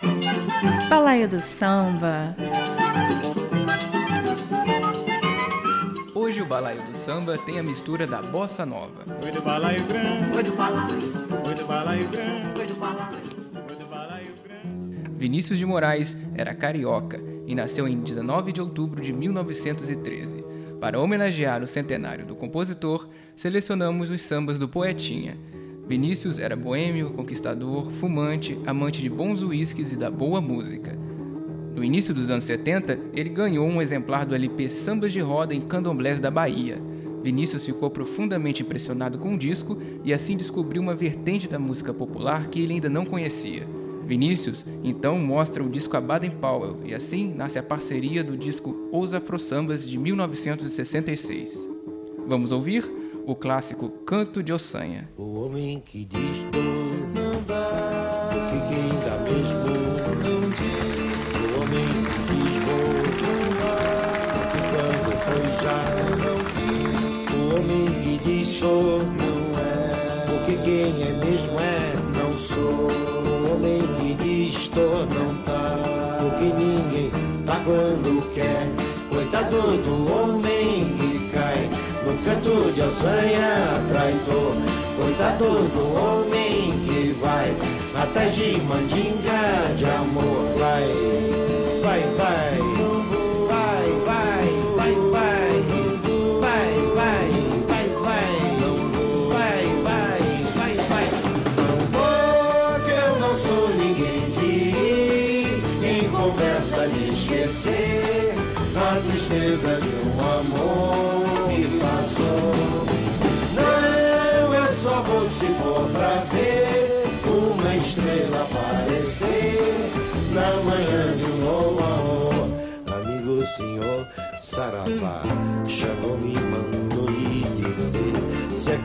Balaio do Samba. Hoje o balaio do samba tem a mistura da bossa nova. Oi do balaio grande, oi do balaio, oi do balaio grande, oi do balaio, oi do balaio grande. Vinícius de Moraes era carioca e nasceu em 19 de outubro de 1913. Para homenagear o centenário do compositor, selecionamos os sambas do Poetinha. Vinícius era boêmio, conquistador, fumante, amante de bons uísques e da boa música. No início dos anos 70, ele ganhou um exemplar do LP Sambas de Roda em Candomblés da Bahia. Vinícius ficou profundamente impressionado com o disco e assim descobriu uma vertente da música popular que ele ainda não conhecia. Vinícius então mostra o disco a Baden Powell e assim nasce a parceria do disco Os Afro Sambas de 1966. Vamos ouvir o clássico Canto de Ossanha. O homem que diz tô não dá, porque quem dá mesmo não diz. O homem que diz vou não dá, quando foi já não diz. O homem que diz sou não é, porque quem é mesmo é não sou. O homem que diz tô não tá, porque ninguém tá quando quer. Coitado do homem que canto de alçanha traidor. Coitado do homem que vai atrás de mandinga de amor. Vai,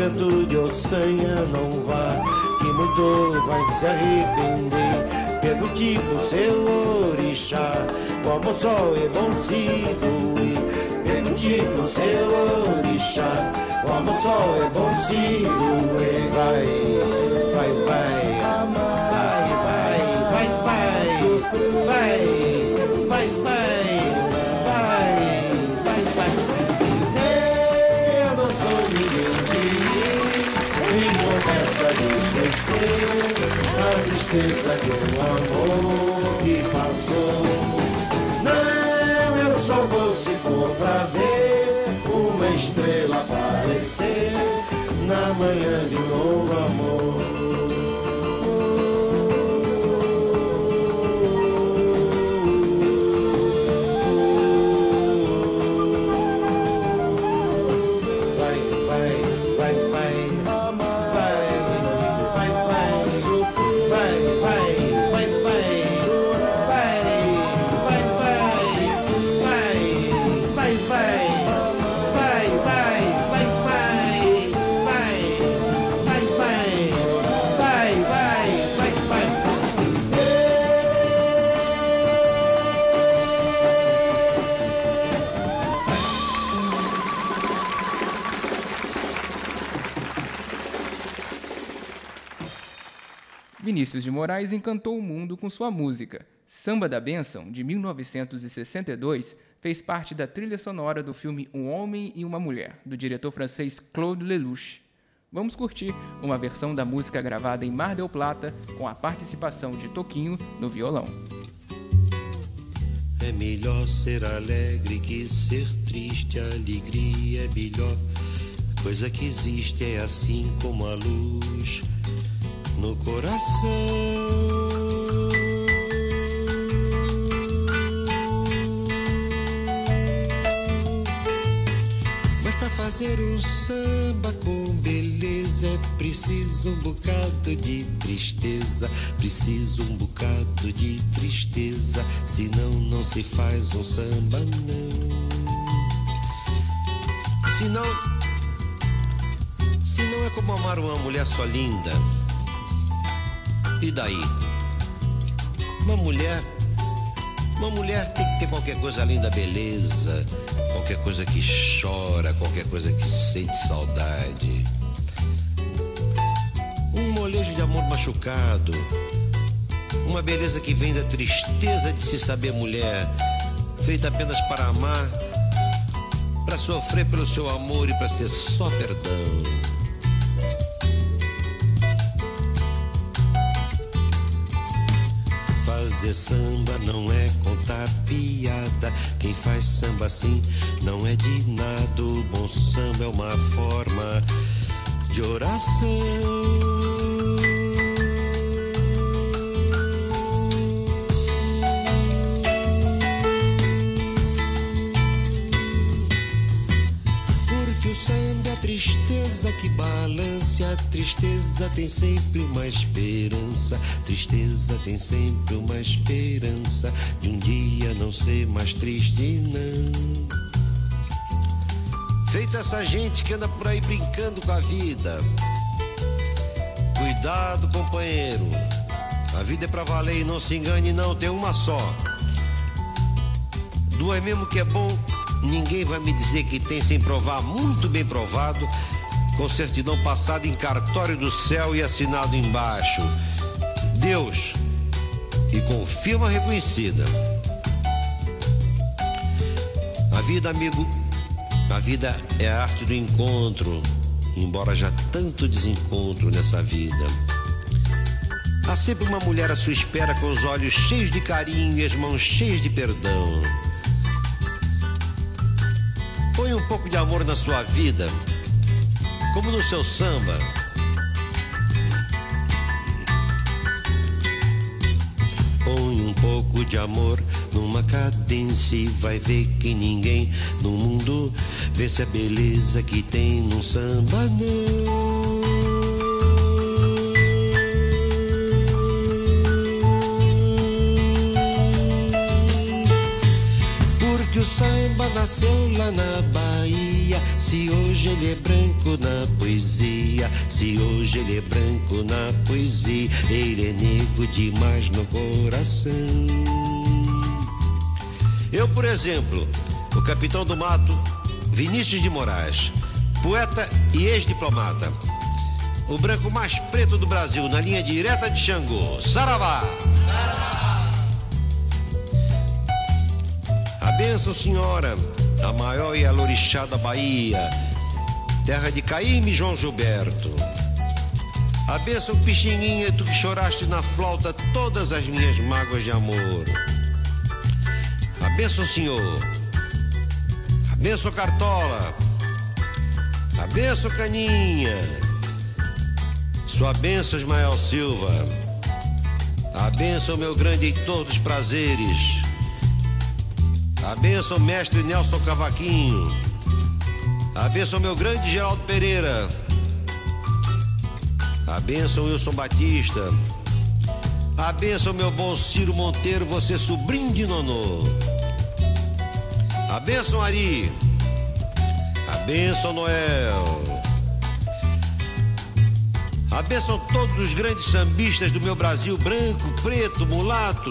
canto de ossanha, não vá, que muito vai se arrepender. Pergunte pro seu orixá, como o sol é bom se doer. Pergunte pro seu orixá, como o sol é bom se doer. Vai, vai, vai, a tristeza um amor que passou. Não, eu só vou se for pra ver uma estrela aparecer na manhã de um novo amor. Vinícius de Moraes encantou o mundo com sua música. Samba da Bênção, de 1962, fez parte da trilha sonora do filme Um Homem e uma Mulher, do diretor francês Claude Lelouch. Vamos curtir uma versão da música gravada em Mar del Plata, com a participação de Toquinho no violão. É melhor ser alegre que ser triste, alegria é melhor. Coisa que existe é assim como a luz no coração. Mas pra fazer um samba com beleza é preciso um bocado de tristeza, preciso um bocado de tristeza, senão não se faz um samba não. Senão, senão é como amar uma mulher só linda. E daí? Uma mulher uma mulher tem que ter qualquer coisa além da beleza, qualquer coisa que chora, qualquer coisa que sente saudade. Um molejo de amor machucado, Uma beleza que vem da tristeza de se saber mulher, feita apenas para amar, para sofrer pelo seu amor e para ser só perdão. Fazer samba não é contar piada. Quem faz samba assim não é de nada. O bom samba é uma forma de oração. Porque o samba é a tristeza que balance. Tristeza tem sempre uma esperança. Tristeza tem sempre uma esperança de um dia não ser mais triste, não. Feita essa gente que anda por aí brincando com a vida. Cuidado, companheiro. A vida é pra valer e não se engane, não, tem uma só. Duas mesmo que é bom, ninguém vai me dizer que tem sem provar, muito bem provado, com certidão passada em cartório do céu e assinado embaixo. Deus. E com firma reconhecida. A vida, amigo, a vida é a arte do encontro, embora já tanto desencontro nessa vida. Há sempre uma mulher à sua espera com os olhos cheios de carinho e as mãos cheias de perdão. Põe um pouco de amor na sua vida, como no seu samba. Põe um pouco de amor numa cadência e vai ver que ninguém no mundo vê-se a beleza que tem num samba, não. Nasceu lá na Bahia. Se hoje ele é branco na poesia, se hoje ele é branco na poesia, ele é negro demais no coração. Eu, por exemplo, o capitão do mato, Vinícius de Moraes, poeta e ex-diplomata. O branco mais preto do Brasil, na linha direta de Xangô. Saravá! A benção, senhora, a maior e alorixá da Bahia, terra de Caíme João Gilberto. A benção, Pixinguinha, tu que choraste na flauta todas as minhas mágoas de amor. A benção, senhor. A benção, Cartola. A benção, Caninha. Sua benção, Ismael Silva. A benção, meu grande Heitor dos prazeres. A benção, mestre Nelson Cavaquinho. A benção, meu grande Geraldo Pereira. A benção, Wilson Batista. A benção, meu bom Ciro Monteiro, você sobrinho de Nonô. A benção, Ari. A benção, Noel. A benção todos os grandes sambistas do meu Brasil, branco, preto, mulato,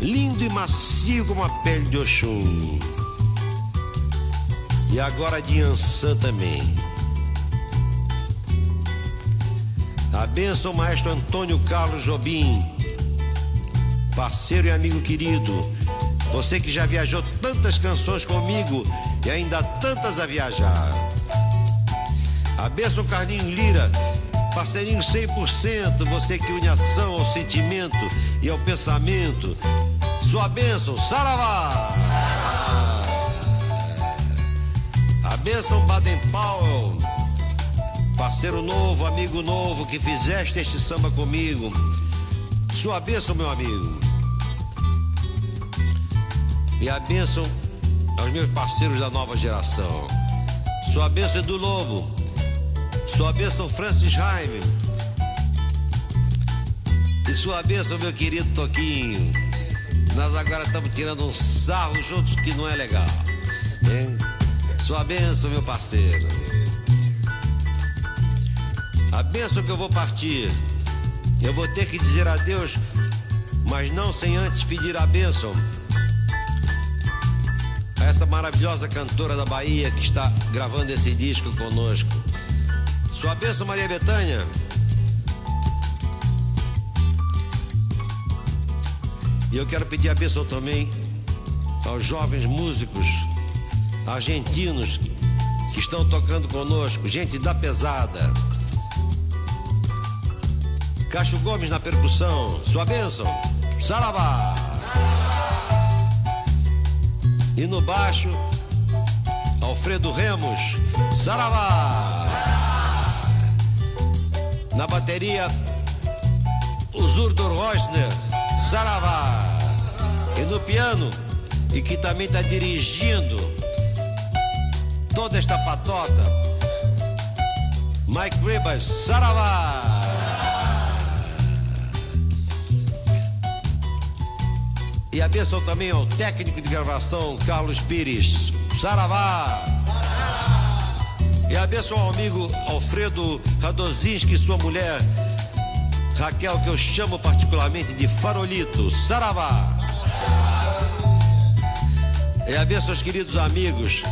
lindo e macio como a pele de Oxum. E agora de Ançã também. A benção, maestro Antônio Carlos Jobim, parceiro e amigo querido. Você que já viajou tantas canções comigo e ainda tantas a viajar. A benção, Carlinho Lira, parceirinho 100%. Você que une ação ao sentimento e ao pensamento. Sua bênção, Saravá! A bênção Baden Powell, parceiro novo, amigo novo que fizeste este samba comigo. Sua bênção, meu amigo. E a bênção aos meus parceiros da nova geração. Sua bênção do Lobo. Sua bênção Francis Jaime. E sua bênção, meu querido Toquinho. Nós agora estamos tirando um sarro juntos que não é legal. Hein? Sua bênção, meu parceiro. A bênção que eu vou partir. Eu vou ter que dizer adeus, mas não sem antes pedir a bênção a essa maravilhosa cantora da Bahia que está gravando esse disco conosco. Sua bênção, Maria Bethânia. E eu quero pedir a bênção também aos jovens músicos argentinos que estão tocando conosco, gente da pesada. Cacho Gomes na percussão, sua bênção, Saravá. E no baixo, Alfredo Remos, Saravá. Na bateria, o Zurdo Rosner, Saravá. No piano, e que também está dirigindo toda esta patota, Mike Ribas, Saravá. E a bênção também ao técnico de gravação, Carlos Pires, Saravá. E a bênção ao amigo Alfredo Radozinski e sua mulher, Raquel, que eu chamo particularmente de Farolito, Saravá. E a bênção aos queridos amigos,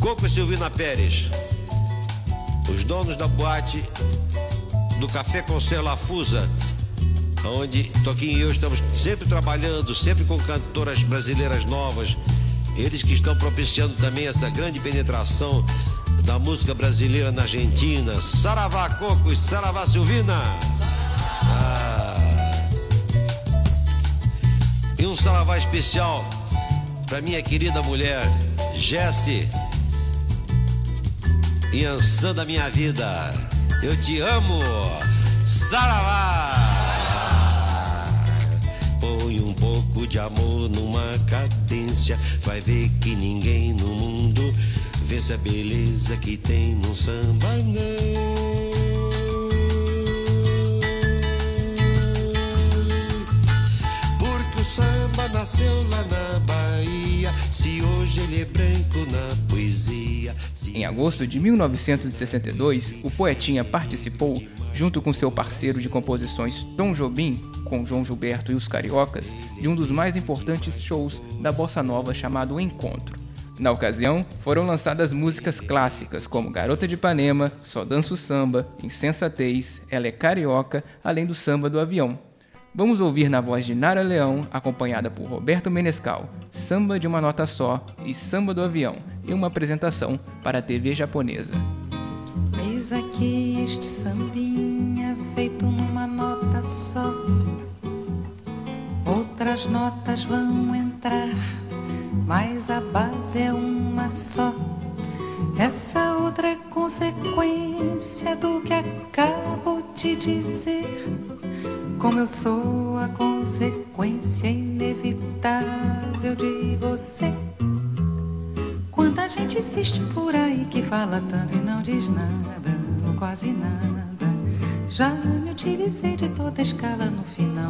Coco e Silvina Pérez, os donos da boate do Café Conselho Lafusa, onde Toquinho e eu estamos sempre trabalhando, sempre com cantoras brasileiras novas. Eles que estão propiciando também essa grande penetração da música brasileira na Argentina. Saravá Coco e Saravá Silvina. Ah. E um saravá especial para minha querida mulher, Jesse. Yansan da minha vida, eu te amo, Saravá. Põe um pouco de amor numa cadência, vai ver que ninguém no mundo vence a beleza que tem no samba, não. Nasceu lá na Bahia, se hoje ele é branco na poesia. Em agosto de 1962, o Poetinha participou, junto com seu parceiro de composições Tom Jobim, com João Gilberto e os Cariocas, de um dos mais importantes shows da bossa nova chamado Encontro. Na ocasião, foram lançadas músicas clássicas como Garota de Ipanema, Só Danço Samba, Insensatez, Ela é Carioca, além do Samba do Avião. Vamos ouvir na voz de Nara Leão, acompanhada por Roberto Menescal, Samba de uma Nota Só e Samba do Avião, em uma apresentação para a TV japonesa. Eis aqui este sambinha feito numa nota só. Outras notas vão entrar, mas a base é uma só. Essa outra é consequência do que acabo de dizer. Como eu sou a consequência inevitável de você. Quanta gente existe por aí que fala tanto e não diz nada, ou quase nada. Já me utilizei de toda escala, no final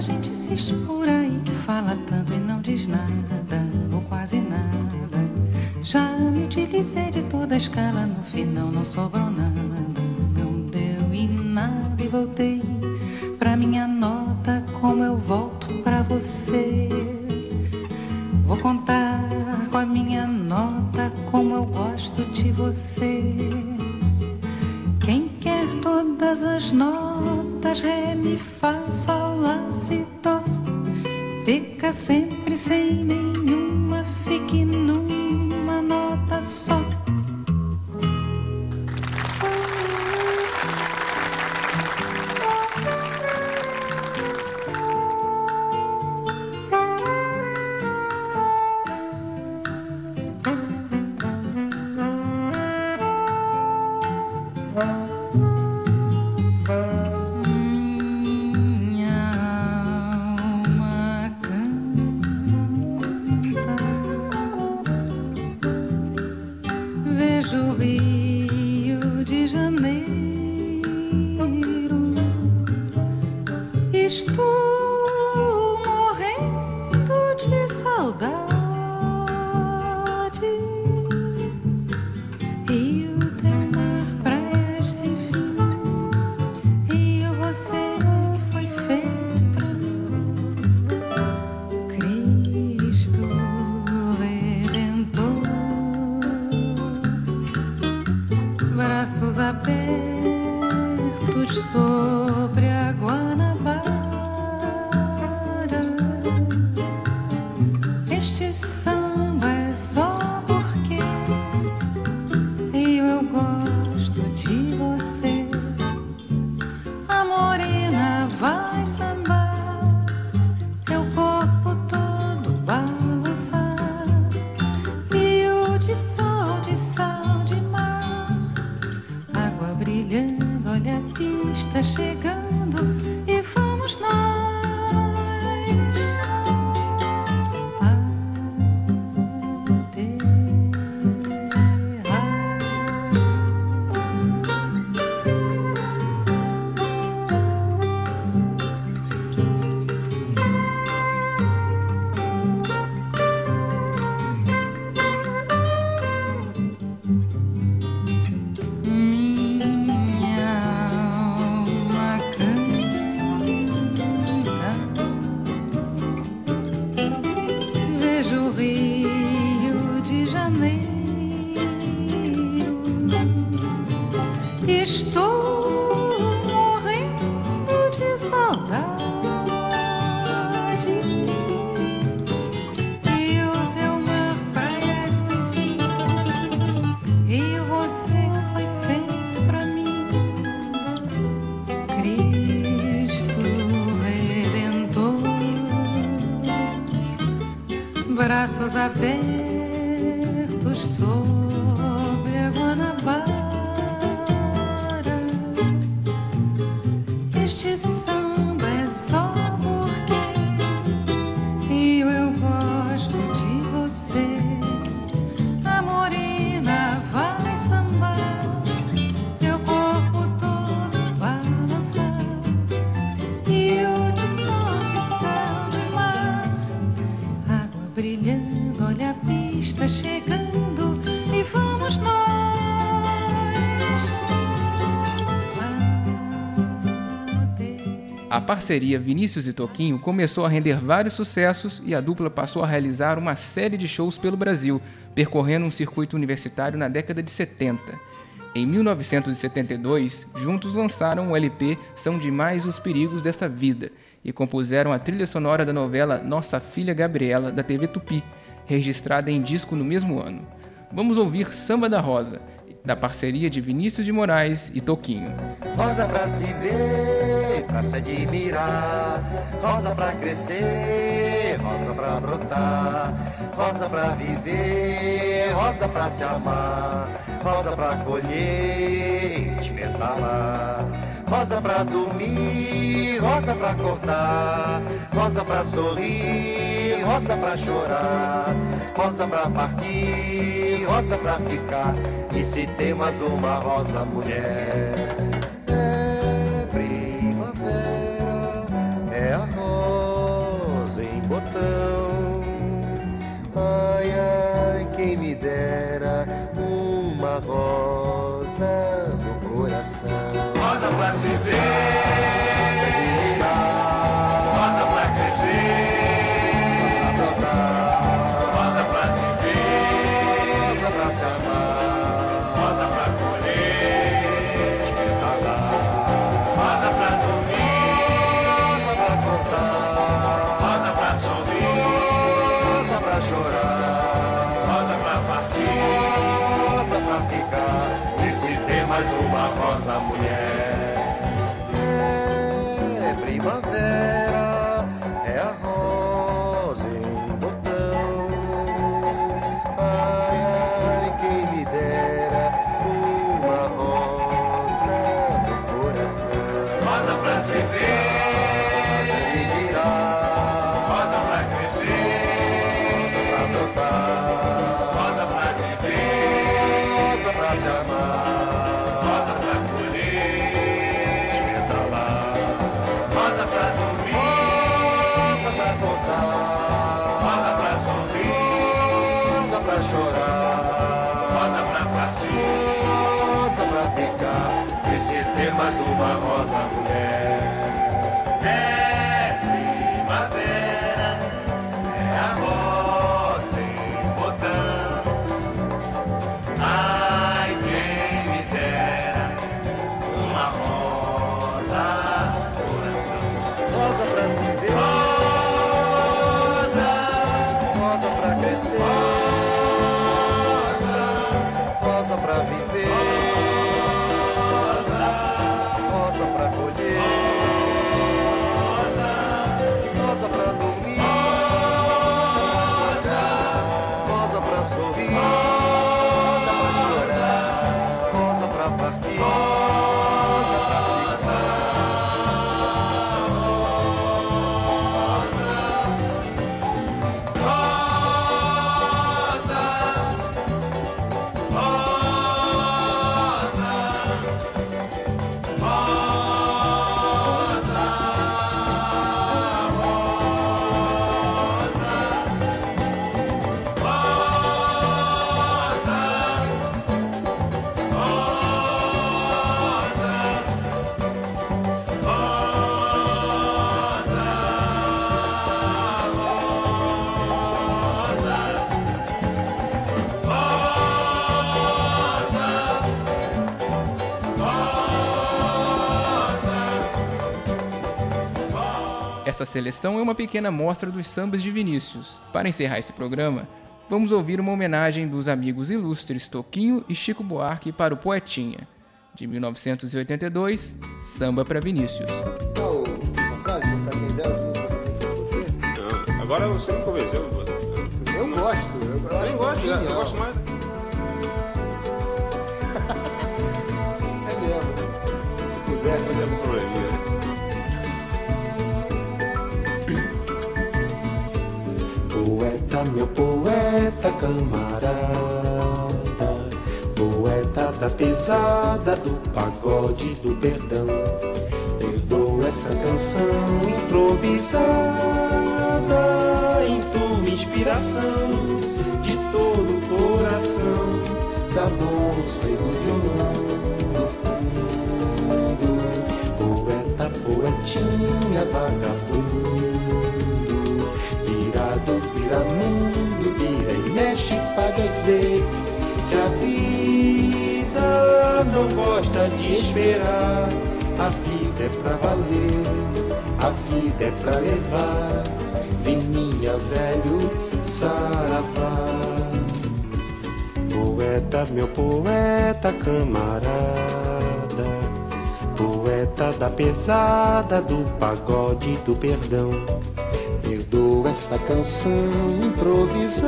Quanta gente existe por aí que fala tanto e não diz nada, ou quase nada. Já me utilizei de toda a escala, no final não sobrou nada. Pista chegando saudade. E o teu mar, praias sem fim. E você foi feito pra mim, Cristo Redentor, braços abertos parceria Vinícius e Toquinho começou a render vários sucessos e a dupla passou a realizar uma série de shows pelo Brasil, percorrendo um circuito universitário na década de 70. Em 1972, juntos lançaram o LP São Demais os Perigos dessa Vida e compuseram a trilha sonora da novela Nossa Filha Gabriela, da TV Tupi, registrada em disco no mesmo ano. Vamos ouvir Samba da Rosa, da parceria de Vinícius de Moraes e Toquinho. Rosa pra se ver, pra se admirar, rosa pra crescer, rosa pra brotar, rosa pra viver, rosa pra se amar, rosa pra colher, te metalar. Rosa pra dormir, rosa pra cortar, rosa pra sorrir, rosa pra chorar, rosa pra partir, rosa pra ficar. E se tem mais uma rosa mulher? É primavera, é a rosa em botão. Ai, ai, quem me dera uma rosa no coração. Rosa pra se ver, pra se amar, rosa pra colher, te metalar, rosa pra dormir, rosa pra cortar, rosa pra sorrir, rosa pra chorar. rosa pra partir. rosa pra ficar. E se tem mais uma rosa mulher? É Essa seleção é uma pequena amostra dos sambas de Vinícius. Para encerrar esse programa, vamos ouvir uma homenagem dos amigos ilustres Toquinho e Chico Buarque para o Poetinha, de 1982, Samba para Vinícius. Qual essa frase? O caminho dela, que você sempre foi você? Não, agora você me convenceu. Eu gosto. Eu, eu Eu acho gosto, genial. eu gosto mais. É mesmo. Se pudesse, Você tem algum probleminha, Poeta, meu poeta camarada, poeta da pesada, do pagode, do perdão. Perdoa essa canção improvisada, em tua inspiração, de todo o coração, da moça e do violão, do fundo. Poeta, poetinha, vagabundo. Vira mundo, vira e mexe, paga e vê que a vida não gosta de esperar. A vida é pra valer, a vida é pra levar. Vininha, velho, saravá. Poeta, meu poeta camarada, poeta da pesada, do pagode, do perdão. Essa canção improvisada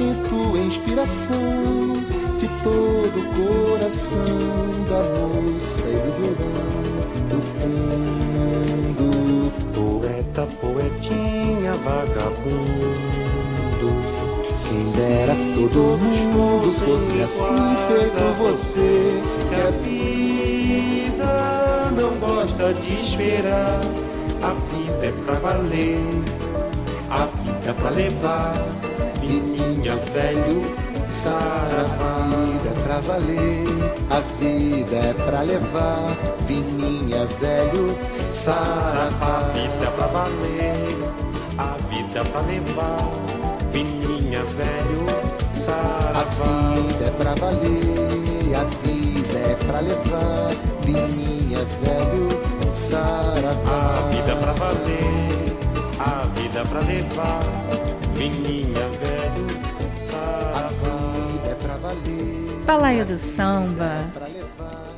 em tua inspiração de todo o coração da moça e do violão do fundo. Poeta, poetinha, vagabundo. Quem dera todo mundo fosse assim feito você. Que a vida não gosta de esperar. A vida é pra valer, a vida é pra levar. Vininha, velho, saravá. A vida é pra valer, a vida é pra levar. Vininha, velho, saravá. A vida é pra valer, a vida é pra levar. Vininha, velho, saravá. A vida é pra valer, a vida é pra levar. Vininha, velho, saravá. A vida é pra valer, a vida é pra levar. Vininha, velho, saravá. A vida é pra valer. Balaio do Samba. pra levar.